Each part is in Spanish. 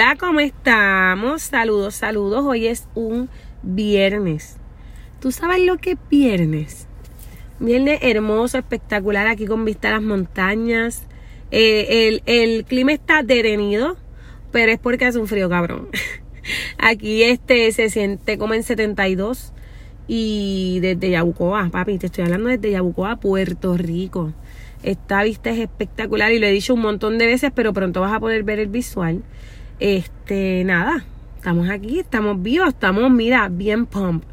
Hola, ¿cómo estamos? Saludos, saludos. Hoy es un viernes. ¿Tú sabes lo que es viernes? Viernes hermoso, espectacular, aquí con vista a las montañas. Eh, el, el, clima está detenido, pero es porque hace un frío cabrón. Aquí este se siente como en 72 y desde Yabucoa, papi, te estoy hablando desde Yabucoa, Puerto Rico. Esta vista es espectacular y lo he dicho un montón de veces, pero pronto vas a poder ver el visual. Este, nada, estamos aquí, estamos vivos, estamos, mira, bien pump.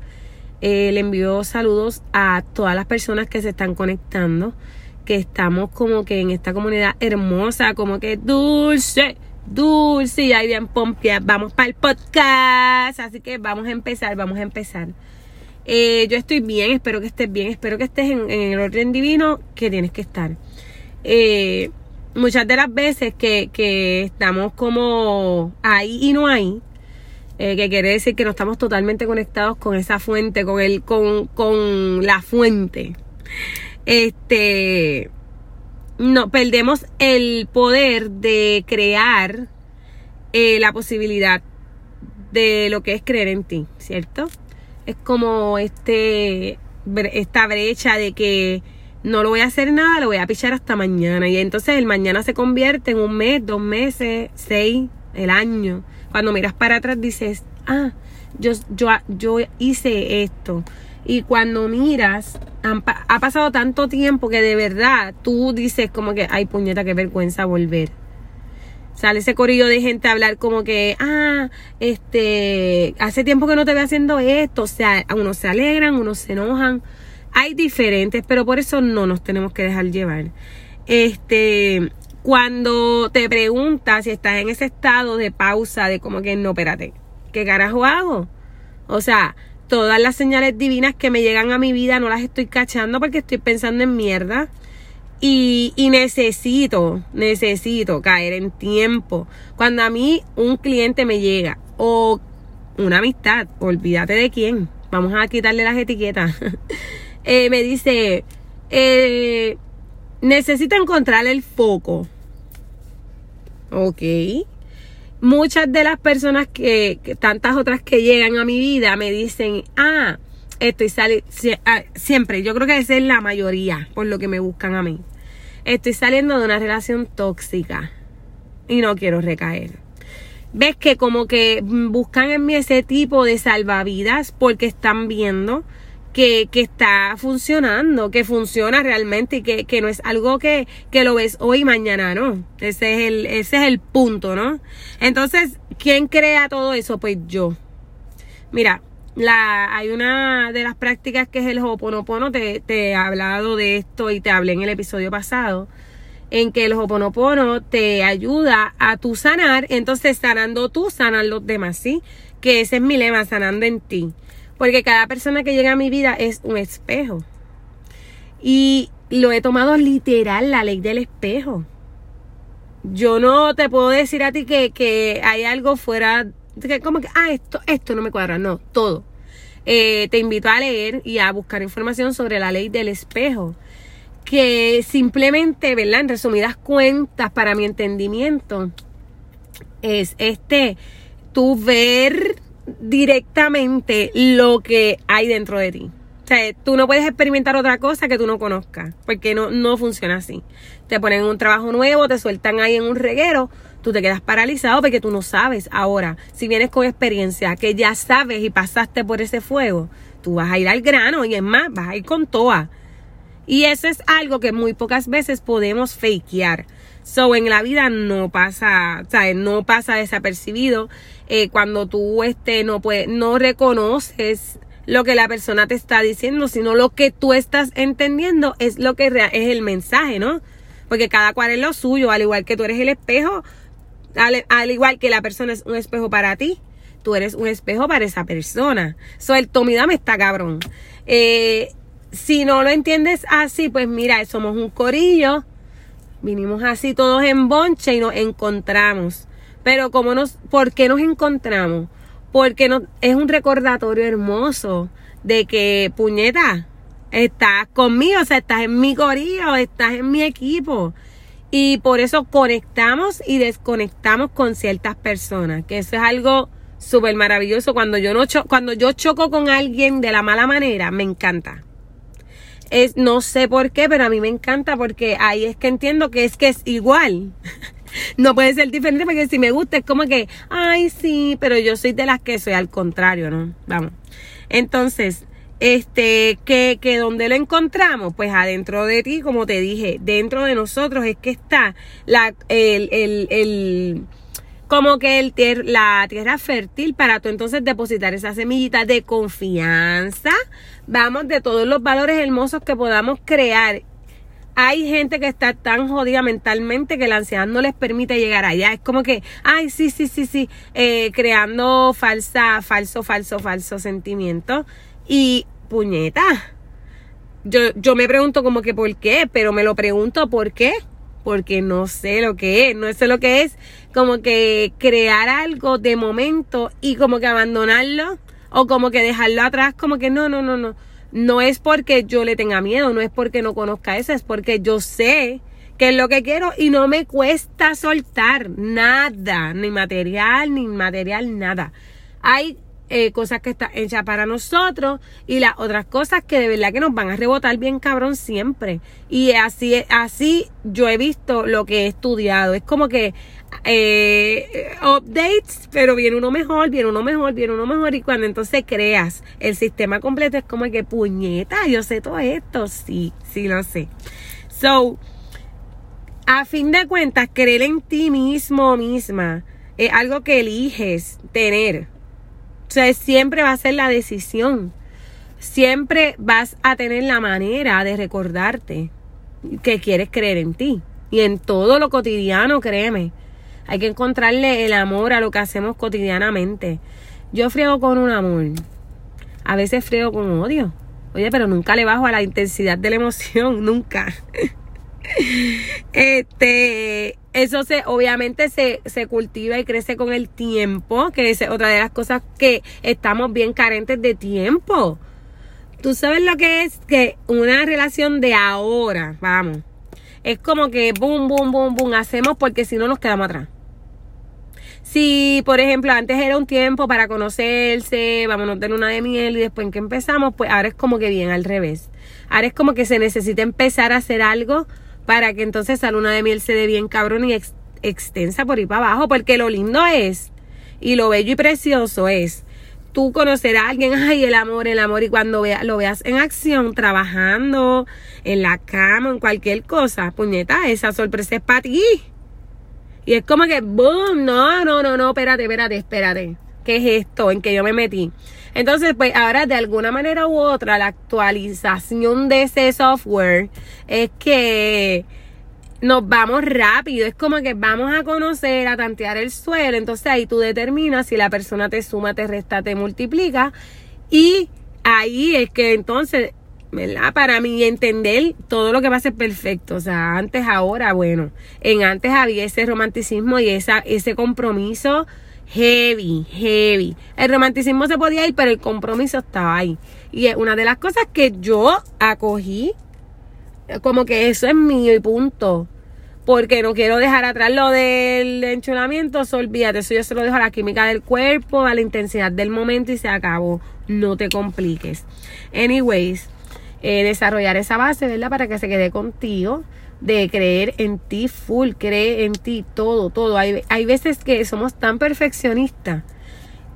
Eh, le envío saludos a todas las personas que se están conectando, que estamos como que en esta comunidad hermosa, como que dulce, dulce y ahí bien pompia. Vamos para el podcast, así que vamos a empezar, vamos a empezar. Eh, yo estoy bien, espero que estés bien, espero que estés en, el orden divino que tienes que estar. Eh, muchas de las veces que, que estamos como ahí y no ahí, eh, que quiere decir que no estamos totalmente conectados con esa fuente, con el, con, con la fuente. Este no perdemos el poder de crear eh, la posibilidad de lo que es creer en ti, ¿cierto? Es como este esta brecha de que no lo voy a hacer nada, lo voy a pichar hasta mañana. Y entonces el mañana se convierte en un mes, dos meses, seis, el año. Cuando miras para atrás dices, ah, yo, yo, yo hice esto. Y cuando miras, ha pasado tanto tiempo que de verdad tú dices como que, ay puñeta, qué vergüenza volver. Sale ese corillo de gente a hablar como que, ah, este, hace tiempo que no te veo haciendo esto. O sea, unos se alegran, unos se enojan hay diferentes, pero por eso no nos tenemos que dejar llevar. Este, cuando te preguntas si estás en ese estado de pausa, de como que no, espérate, ¿qué carajo hago? O sea, todas las señales divinas que me llegan a mi vida no las estoy cachando porque estoy pensando en mierda. Y, y, necesito, necesito caer en tiempo. Cuando a mí un cliente me llega o una amistad, olvídate de quién, vamos a quitarle las etiquetas. Eh, me dice, eh, necesito encontrar el foco. Ok. Muchas de las personas que, tantas otras que llegan a mi vida, me dicen, ah, estoy saliendo, ah, siempre, yo creo que esa es la mayoría, por lo que me buscan a mí. Estoy saliendo de una relación tóxica y no quiero recaer. Ves que como que buscan en mí ese tipo de salvavidas porque están viendo que, que está funcionando, que funciona realmente y que, que no es algo que, que, lo ves hoy y mañana, ¿no? Ese es, el, ese es el punto, ¿no? Entonces, ¿quién crea todo eso? Pues yo. Mira, la, hay una de las prácticas que es el Hoponopono, te, te he hablado de esto y te hablé en el episodio pasado, en que el Hoponopono te ayuda a tu sanar, entonces sanando tú, sanan los demás, ¿sí? Que ese es mi lema, sanando en ti. Porque cada persona que llega a mi vida es un espejo. Y lo he tomado literal, la ley del espejo. Yo no te puedo decir a ti que, hay algo fuera, que como que, ah, esto, esto no me cuadra. No, todo. Eh, te invito a leer y a buscar información sobre la ley del espejo. Que simplemente, ¿verdad? En resumidas cuentas, para mi entendimiento, es este, tu ver directamente lo que hay dentro de ti. O sea, tú no puedes experimentar otra cosa que tú no conozcas, porque no, no funciona así. Te ponen un trabajo nuevo, te sueltan ahí en un reguero, tú te quedas paralizado porque tú no sabes. Ahora, si vienes con experiencia que ya sabes y pasaste por ese fuego, tú vas a ir al grano y es más, vas a ir con toa. Y eso es algo que muy pocas veces podemos fakear. So, en la vida no pasa, o no pasa desapercibido eh, cuando tú este, no, puedes, no reconoces lo que la persona te está diciendo, sino lo que tú estás entendiendo es lo que es el mensaje, ¿no? Porque cada cual es lo suyo, al igual que tú eres el espejo, al, igual que la persona es un espejo para ti, tú eres un espejo para esa persona. So, el tomidame está cabrón. Eh, si no lo entiendes así, pues mira, somos un corillo Vinimos así todos en bonche y nos encontramos. Pero como nos, ¿por qué nos encontramos? Porque no, es un recordatorio hermoso de que, puñeta, estás conmigo, o sea, estás en mi corillo, estás en mi equipo. Y por eso conectamos y desconectamos con ciertas personas, que eso es algo súper maravilloso. Cuando yo, no cuando yo choco con alguien de la mala manera, me encanta. Es, no sé por qué, pero a mí me encanta porque ahí es que entiendo que es que es igual. no puede ser diferente porque si me gusta es como que, ay, sí, pero yo soy de las que soy al contrario, ¿no? Vamos. Entonces, este, que, que donde lo encontramos, pues adentro de ti, como te dije, dentro de nosotros es que está la, el, el, el como que el la tierra fértil para tú entonces depositar esa semillita de confianza, vamos, de todos los valores hermosos que podamos crear. Hay gente que está tan jodida mentalmente que la ansiedad no les permite llegar allá. Es como que, ay, sí, sí, sí, sí, eh, creando falsa, falso, falso, falso sentimiento. Y puñeta, yo, yo me pregunto como que por qué, pero me lo pregunto por qué porque no sé lo que es, no sé lo que es como que crear algo de momento y como que abandonarlo o como que dejarlo atrás, como que no, no, no, no. No es porque yo le tenga miedo, no es porque no conozca eso, es porque yo sé que es lo que quiero y no me cuesta soltar nada, ni material, ni material, nada. Hay eh, cosas que están hechas para nosotros y las otras cosas que de verdad que nos van a rebotar bien cabrón siempre. Y así, así yo he visto lo que he estudiado. Es como que eh, updates, pero viene uno mejor, viene uno mejor, viene uno mejor. Y cuando entonces creas el sistema completo, es como que puñeta, yo sé todo esto. Sí, sí lo sé. So, a fin de cuentas, creer en ti mismo misma es algo que eliges tener o sea, siempre va a ser la decisión. Siempre vas a tener la manera de recordarte que quieres creer en ti. Y en todo lo cotidiano, créeme. Hay que encontrarle el amor a lo que hacemos cotidianamente. Yo friego con un amor. A veces friego con odio. Oye, pero nunca le bajo a la intensidad de la emoción, nunca. este, eso se, obviamente se, se cultiva y crece con el tiempo, que es otra de las cosas que estamos bien carentes de tiempo. Tú sabes lo que es que una relación de ahora, vamos, es como que boom, boom, boom, boom, hacemos porque si no nos quedamos atrás. Si, por ejemplo, antes era un tiempo para conocerse, vamos a tener una de miel y después en que empezamos, pues ahora es como que bien al revés. Ahora es como que se necesita empezar a hacer algo para que entonces esa luna de miel se dé bien cabrón y extensa por ahí para abajo, porque lo lindo es, y lo bello y precioso es, tú conocer a alguien, ay, el amor, el amor, y cuando vea, lo veas en acción, trabajando, en la cama, en cualquier cosa, puñeta, esa sorpresa es para ti. Y es como que, boom, no, no, no, no, espérate, espérate, espérate. ¿Qué es esto en que yo me metí? Entonces, pues ahora de alguna manera u otra, la actualización de ese software es que nos vamos rápido. Es como que vamos a conocer, a tantear el suelo. Entonces ahí tú determinas si la persona te suma, te resta, te multiplica. Y ahí es que entonces, ¿verdad? Para mí entender todo lo que va a ser perfecto. O sea, antes, ahora, bueno. En antes había ese romanticismo y esa, ese compromiso heavy, heavy. El romanticismo se podía ir, pero el compromiso estaba ahí. Y es una de las cosas que yo acogí, como que eso es mío y punto. Porque no quiero dejar atrás lo del enchulamiento, eso olvídate, eso yo se lo dejo a la química del cuerpo, a la intensidad del momento y se acabó. No te compliques. Anyways, eh, desarrollar esa base, ¿verdad? Para que se quede contigo de creer en ti full, cree en ti todo, todo. Hay, hay veces que somos tan perfeccionistas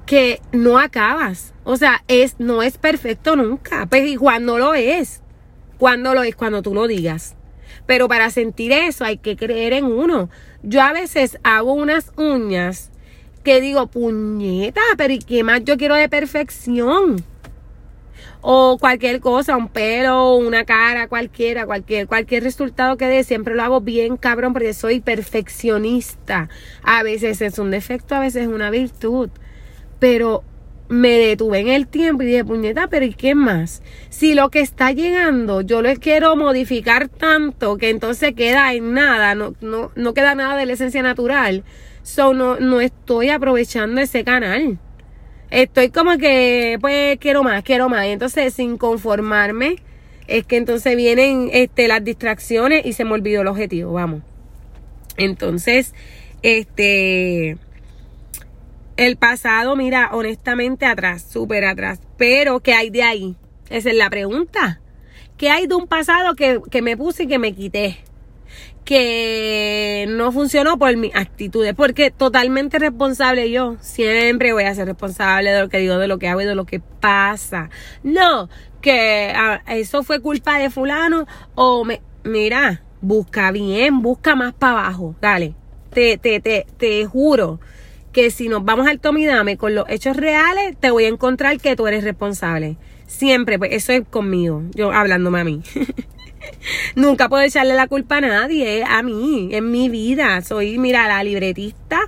que no acabas. O sea, es, no es perfecto nunca. Pues y cuando lo es, cuando lo es, cuando tú lo digas. Pero para sentir eso hay que creer en uno. Yo a veces hago unas uñas que digo, puñeta, pero ¿y qué más yo quiero de perfección? O cualquier cosa, un pelo, una cara, cualquiera, cualquier, cualquier resultado que dé, siempre lo hago bien cabrón porque soy perfeccionista. A veces es un defecto, a veces es una virtud. Pero me detuve en el tiempo y dije, puñeta, pero ¿y qué más? Si lo que está llegando yo lo quiero modificar tanto que entonces queda en nada, no, no, no queda nada de la esencia natural, so no, no estoy aprovechando ese canal estoy como que, pues, quiero más, quiero más. Y entonces, sin conformarme, es que entonces vienen este, las distracciones y se me olvidó el objetivo, vamos. Entonces, este, el pasado, mira, honestamente atrás, súper atrás. Pero, ¿qué hay de ahí? Esa es la pregunta. ¿Qué hay de un pasado que, que me puse y que me quité? Que no funcionó por mis actitudes, porque totalmente responsable yo, siempre voy a ser responsable de lo que digo, de lo que hago y de lo que pasa. No, que ah, eso fue culpa de fulano o me, mira, busca bien, busca más para abajo, dale. Te, te, te, te juro que si nos vamos al tomidame con los hechos reales, te voy a encontrar que tú eres responsable. Siempre, pues eso es conmigo, yo hablándome a mí. Nunca puedo echarle la culpa a nadie, a mí, en mi vida. Soy, mira, la libretista,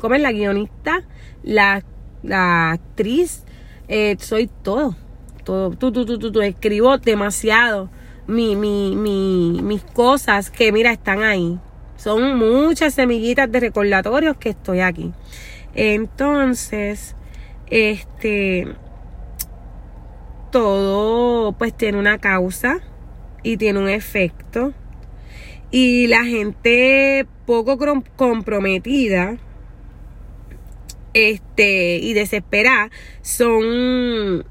como es la guionista, la, la actriz, eh, soy todo. Todo, tú, tú, tú, tú, escribo demasiado mi, mi, mi, mis cosas que, mira, están ahí. Son muchas semillitas de recordatorios que estoy aquí. Entonces, este, todo pues tiene una causa y tiene un efecto. Y la gente poco comprometida este, y desesperada son,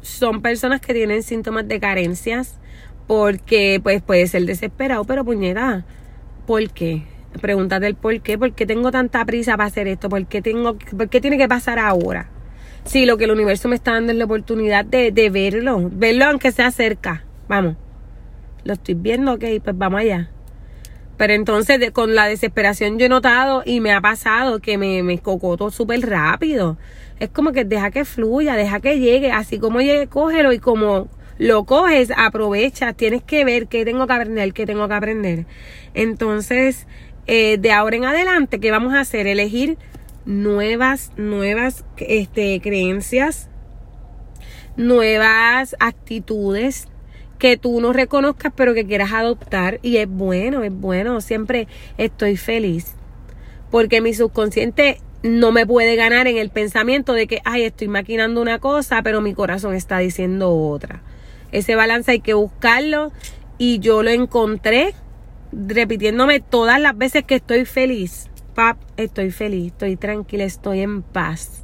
son personas que tienen síntomas de carencias porque pues puede ser desesperado, pero puñeta, ¿por qué? Pregúntate el por qué, ¿por qué tengo tanta prisa para hacer esto? ¿Por qué, tengo, por qué tiene que pasar ahora? Si lo que el universo me está dando es la oportunidad de, de verlo, verlo aunque sea cerca, vamos lo estoy viendo, ok, pues vamos allá. Pero entonces con la desesperación yo he notado y me ha pasado que me, me cocoto súper rápido. Es como que deja que fluya, deja que llegue, así como llegue, cógelo y como lo coges, aprovecha, tienes que ver qué tengo que aprender, qué tengo que aprender. Entonces, eh, de ahora en adelante, ¿qué vamos a hacer? Elegir nuevas, nuevas este, creencias, nuevas actitudes, que tú no reconozcas pero que quieras adoptar y es bueno, es bueno, siempre estoy feliz porque mi subconsciente no me puede ganar en el pensamiento de que, ay, estoy maquinando una cosa, pero mi corazón está diciendo otra. Ese balance hay que buscarlo y yo lo encontré repitiéndome todas las veces que estoy feliz. Pap, estoy feliz, estoy tranquila, estoy en paz.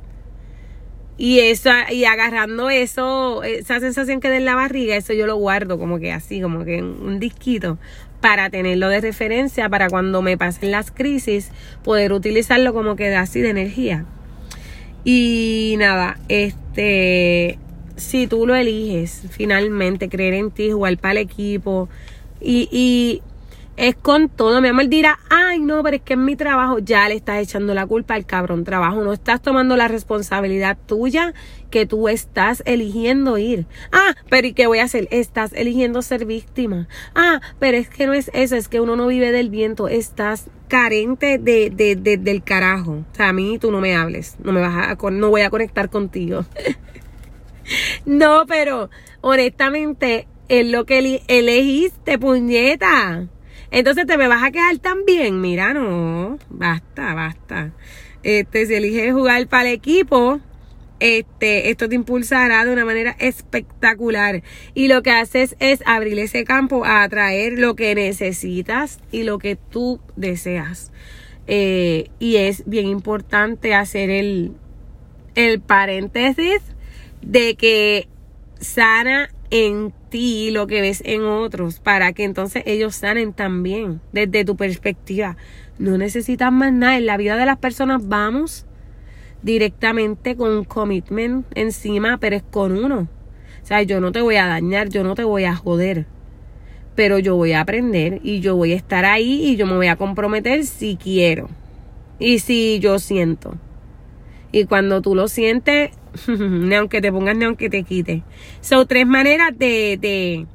Y esa, y agarrando eso, esa sensación que da en la barriga, eso yo lo guardo como que así, como que en un disquito, para tenerlo de referencia, para cuando me pasen las crisis, poder utilizarlo como que así de energía. Y nada, este, si tú lo eliges, finalmente, creer en ti, jugar para el equipo, y, y es con todo. Mi amor dirá, ay, no, pero es que en mi trabajo ya le estás echando la culpa al cabrón trabajo. No estás tomando la responsabilidad tuya que tú estás eligiendo ir. Ah, pero ¿y qué voy a hacer? Estás eligiendo ser víctima. Ah, pero es que no es eso, es que uno no vive del viento. Estás carente de, de, de del carajo. O sea, a mí tú no me hables. No me vas a, no voy a conectar contigo. no, pero honestamente es lo que elegiste, puñeta. Entonces te me vas a quedar también. Mira, no, basta, basta. Este, si eliges jugar para el equipo, este, esto te impulsará de una manera espectacular. Y lo que haces es abrir ese campo a atraer lo que necesitas y lo que tú deseas. Eh, y es bien importante hacer el, el paréntesis de que sana en ti lo que ves en otros para que entonces ellos sanen también desde tu perspectiva. No necesitas más nada. En la vida de las personas vamos directamente con un commitment encima, pero es con uno. O sea, yo no te voy a dañar, yo no te voy a joder. Pero yo voy a aprender y yo voy a estar ahí y yo me voy a comprometer si quiero. Y si yo siento. Y cuando tú lo sientes, ni aunque te pongas, ni aunque te quite. Son tres maneras de, de,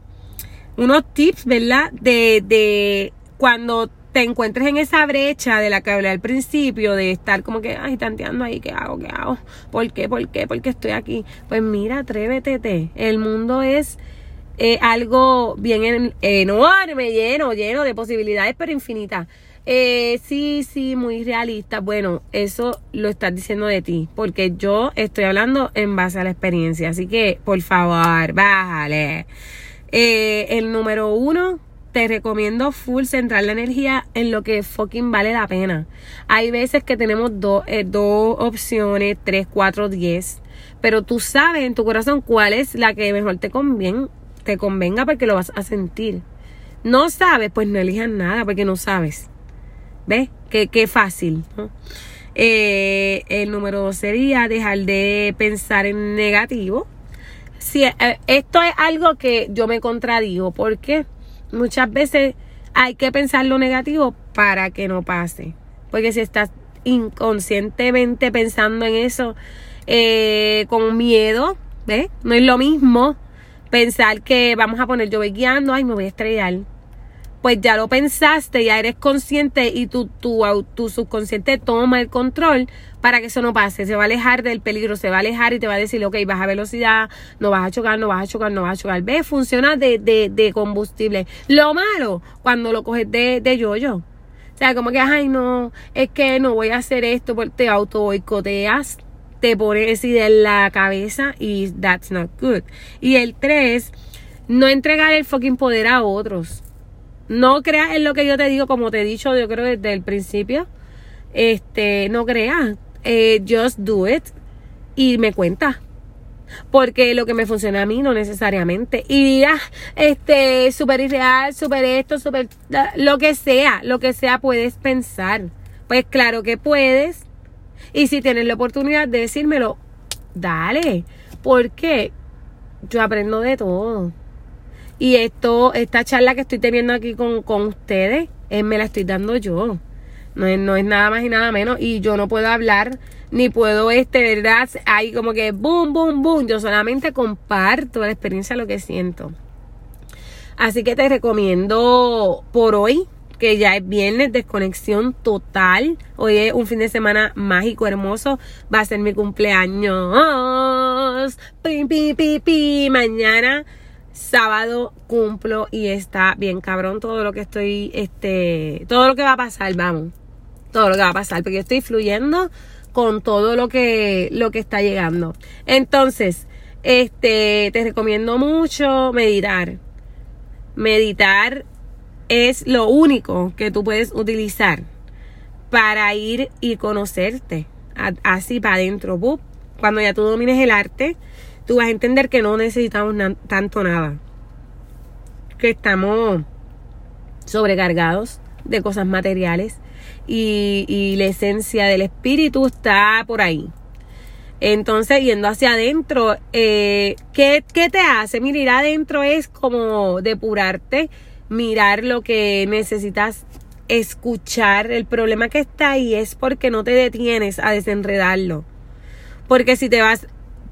unos tips, ¿verdad? De, de cuando te encuentres en esa brecha de la que hablé al principio, de estar como que, ay, tanteando ahí, ¿qué hago? ¿Qué hago? ¿Por qué? ¿Por qué? ¿Por qué estoy aquí? Pues mira, atrévete. El mundo es eh, algo bien enorme, lleno, lleno de posibilidades, pero infinitas. Eh, sí, sí, muy realista. Bueno, eso lo estás diciendo de ti, porque yo estoy hablando en base a la experiencia. Así que, por favor, bájale. Eh, el número uno, te recomiendo full centrar la energía en lo que fucking vale la pena. Hay veces que tenemos eh, dos opciones, tres, cuatro, diez. Pero tú sabes en tu corazón cuál es la que mejor te conviene, te convenga porque lo vas a sentir. No sabes, pues no elijas nada porque no sabes. ¿Ves? Qué, qué fácil. Eh, el número dos sería dejar de pensar en negativo. Si, eh, esto es algo que yo me contradigo porque muchas veces hay que pensar lo negativo para que no pase. Porque si estás inconscientemente pensando en eso eh, con miedo, ¿ves? No es lo mismo pensar que vamos a poner yo voy guiando, ay, me voy a estrellar pues ya lo pensaste, ya eres consciente y tu, tu, tu subconsciente toma el control para que eso no pase. Se va a alejar del peligro, se va a alejar y te va a decir, ok, baja velocidad, no vas a chocar, no vas a chocar, no vas a chocar. Ve, funciona de, de, de combustible. Lo malo, cuando lo coges de, de yo-yo. O sea, como que, ay, no, es que no voy a hacer esto, porque te auto boicoteas, te pones idea en la cabeza y that's not good. Y el tres, no entregar el fucking poder a otros. No creas en lo que yo te digo, como te he dicho, yo creo desde el principio. Este, no creas. Eh, just do it. Y me cuenta. Porque lo que me funciona a mí no necesariamente. Y ya, este, súper irreal, súper esto, súper. Lo que sea, lo que sea puedes pensar. Pues claro que puedes. Y si tienes la oportunidad de decírmelo, dale. Porque yo aprendo de todo. Y esto, esta charla que estoy teniendo aquí con, ustedes, eh, me la estoy dando yo. No es, no es nada más y nada menos. Y yo no puedo hablar, ni puedo, este, ¿verdad? Ahí como que boom, boom, boom. Yo solamente comparto la experiencia, lo que siento. Así que te recomiendo por hoy, que ya es viernes, desconexión total. Hoy es un fin de semana mágico, hermoso. Va a ser mi cumpleaños. Pi, pi, pi, pi. Mañana sábado cumplo y está bien cabrón todo lo que estoy, este, todo lo que va a pasar, vamos, todo lo que va a pasar, porque estoy fluyendo con todo lo que, lo que está llegando. Entonces, este, te recomiendo mucho meditar. Meditar es lo único que tú puedes utilizar para ir y conocerte así para adentro. Cuando ya tú domines el arte, tú vas a entender que no necesitamos tanto nada. Que estamos sobrecargados de cosas materiales y, la esencia del espíritu está por ahí. Entonces, yendo hacia adentro, eh, ¿qué, ¿qué, te hace? Mira, ir adentro es como depurarte, mirar lo que necesitas escuchar. El problema que está ahí es porque no te detienes a desenredarlo. Porque si te vas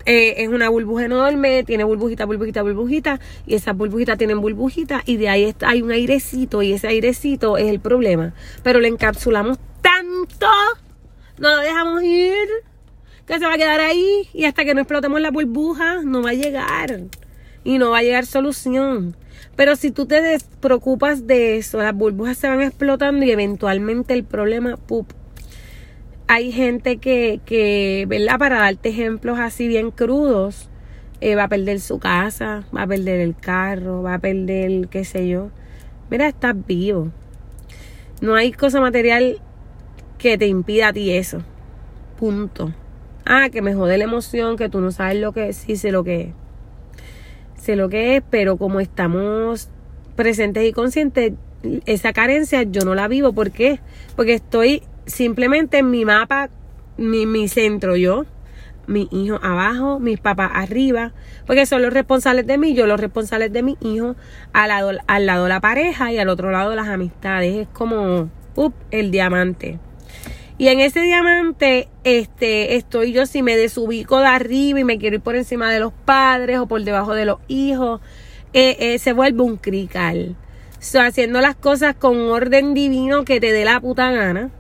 eh, es una burbuja enorme, tiene burbujita, burbujita, burbujita, y esas burbujitas tienen burbujitas, y de ahí está, hay un airecito, y ese airecito es el problema. Pero lo encapsulamos tanto, no lo dejamos ir, que se va a quedar ahí, y hasta que no explotemos la burbuja, no va a llegar, y no va a llegar solución. Pero si tú te despreocupas de eso, las burbujas se van explotando y eventualmente el problema, pup, hay gente que, que, ¿verdad? Para darte ejemplos así bien crudos, eh, va a perder su casa, va a perder el carro, va a perder, qué sé yo. Mira, estás vivo. No hay cosa material que te impida a ti eso. Punto. Ah, que me jode la emoción, que tú no sabes lo que es. Sí, sé lo que es. Sé lo que es, pero como estamos presentes y conscientes, esa carencia yo no la vivo. ¿Por qué? Porque estoy simplemente en mi mapa, mi, mi centro, yo, mi hijo abajo, mis papás arriba, porque son los responsables de mí, yo los responsables de mi hijo, al lado, al lado la pareja y al otro lado las amistades. Es como up, el diamante. Y en ese diamante, este, estoy yo si me desubico de arriba y me quiero ir por encima de los padres o por debajo de los hijos, eh, eh, se vuelve un crical. So, haciendo las cosas con orden divino que te dé la puta gana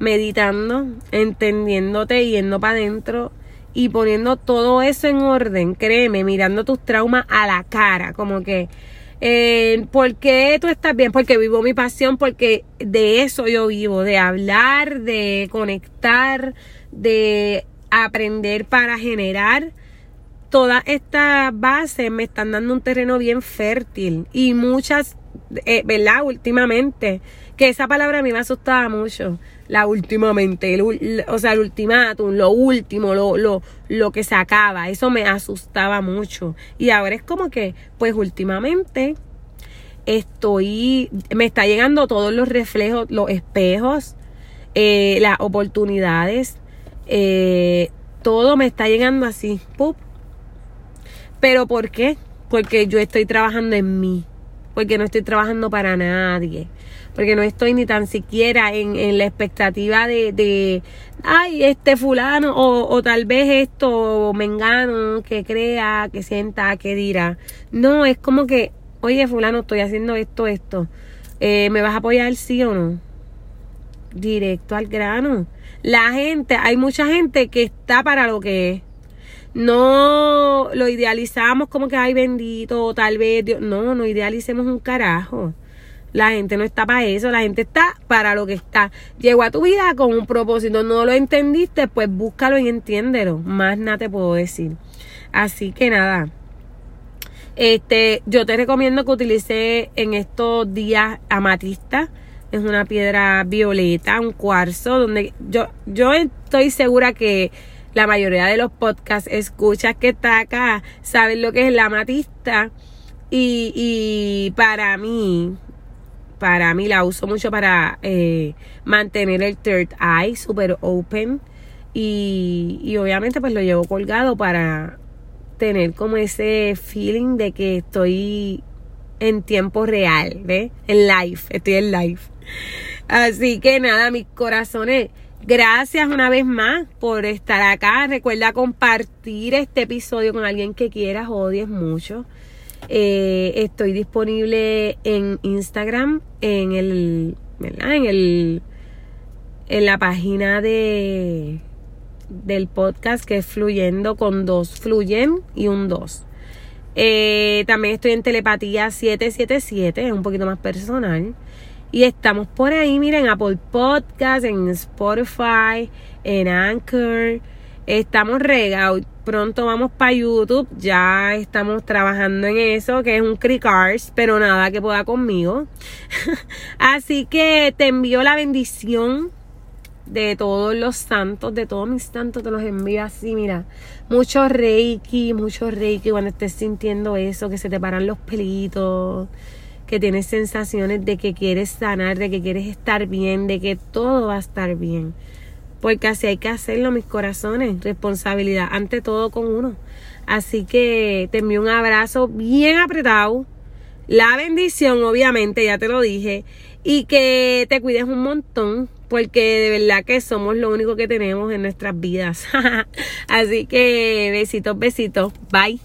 meditando, entendiéndote, yendo para adentro y poniendo todo eso en orden, créeme, mirando tus traumas a la cara, como que, eh, ¿por qué tú estás bien? Porque vivo mi pasión, porque de eso yo vivo, de hablar, de conectar, de aprender para generar. Todas estas bases me están dando un terreno bien fértil y muchas eh, ¿verdad? Últimamente, que esa palabra a mí me asustaba mucho, la últimamente, o sea, el ultimátum, lo último, lo, lo, lo que se acaba, eso me asustaba mucho. Y ahora es como que, pues últimamente estoy, me está llegando todos los reflejos, los espejos, eh, las oportunidades, eh, todo me está llegando así, ¡pup! Pero ¿por qué? Porque yo estoy trabajando en mí, porque no estoy trabajando para nadie, porque no estoy ni tan siquiera en, la expectativa de, de, ay, este fulano, o, o tal vez esto, mengano, que crea, que sienta, que dirá. No, es como que, oye, fulano, estoy haciendo esto, esto. Eh, ¿Me vas a apoyar sí o no? Directo al grano. La gente, hay mucha gente que está para lo que es. No lo idealizamos como que, ay, bendito, tal vez Dios. No, no idealicemos un carajo. La gente no está para eso, la gente está para lo que está. Llegó a tu vida con un propósito, no lo entendiste, pues búscalo y entiéndelo. Más nada te puedo decir. Así que nada. Este, yo te recomiendo que utilices en estos días amatista es una piedra violeta, un cuarzo, donde yo, yo estoy segura que la mayoría de los podcasts escuchas que está acá saben lo que es la amatista. Y, y para mí, para mí la uso mucho para eh, mantener el third eye super open. Y, y obviamente pues lo llevo colgado para tener como ese feeling de que estoy en tiempo real, ¿ves? En live, estoy en live. Así que nada, mis corazones, gracias una vez más por estar acá. Recuerda compartir este episodio con alguien que quieras, odies mucho. Eh, estoy disponible en Instagram, en el. En el, en la página de del podcast que es Fluyendo con dos, Fluyen y un dos. Eh, también estoy en Telepatía 777, es un poquito más personal. Y estamos por ahí, miren, Apple Podcast, en Spotify, en Anchor. Estamos regados. Pronto vamos para YouTube. Ya estamos trabajando en eso, que es un Cricars, pero nada que pueda conmigo. Así que te envío la bendición de todos los santos, de todos mis santos, te los envío así, mira. Mucho reiki, mucho reiki cuando estés sintiendo eso, que se te paran los pelitos, que tienes sensaciones de que quieres sanar, de que quieres estar bien, de que todo va a estar bien. Porque así hay que hacerlo, mis corazones. Responsabilidad ante todo con uno. Así que te envío un abrazo bien apretado. La bendición, obviamente, ya te lo dije. Y que te cuides un montón porque de verdad que somos lo único que tenemos en nuestras vidas. Así que besitos, besitos. Bye.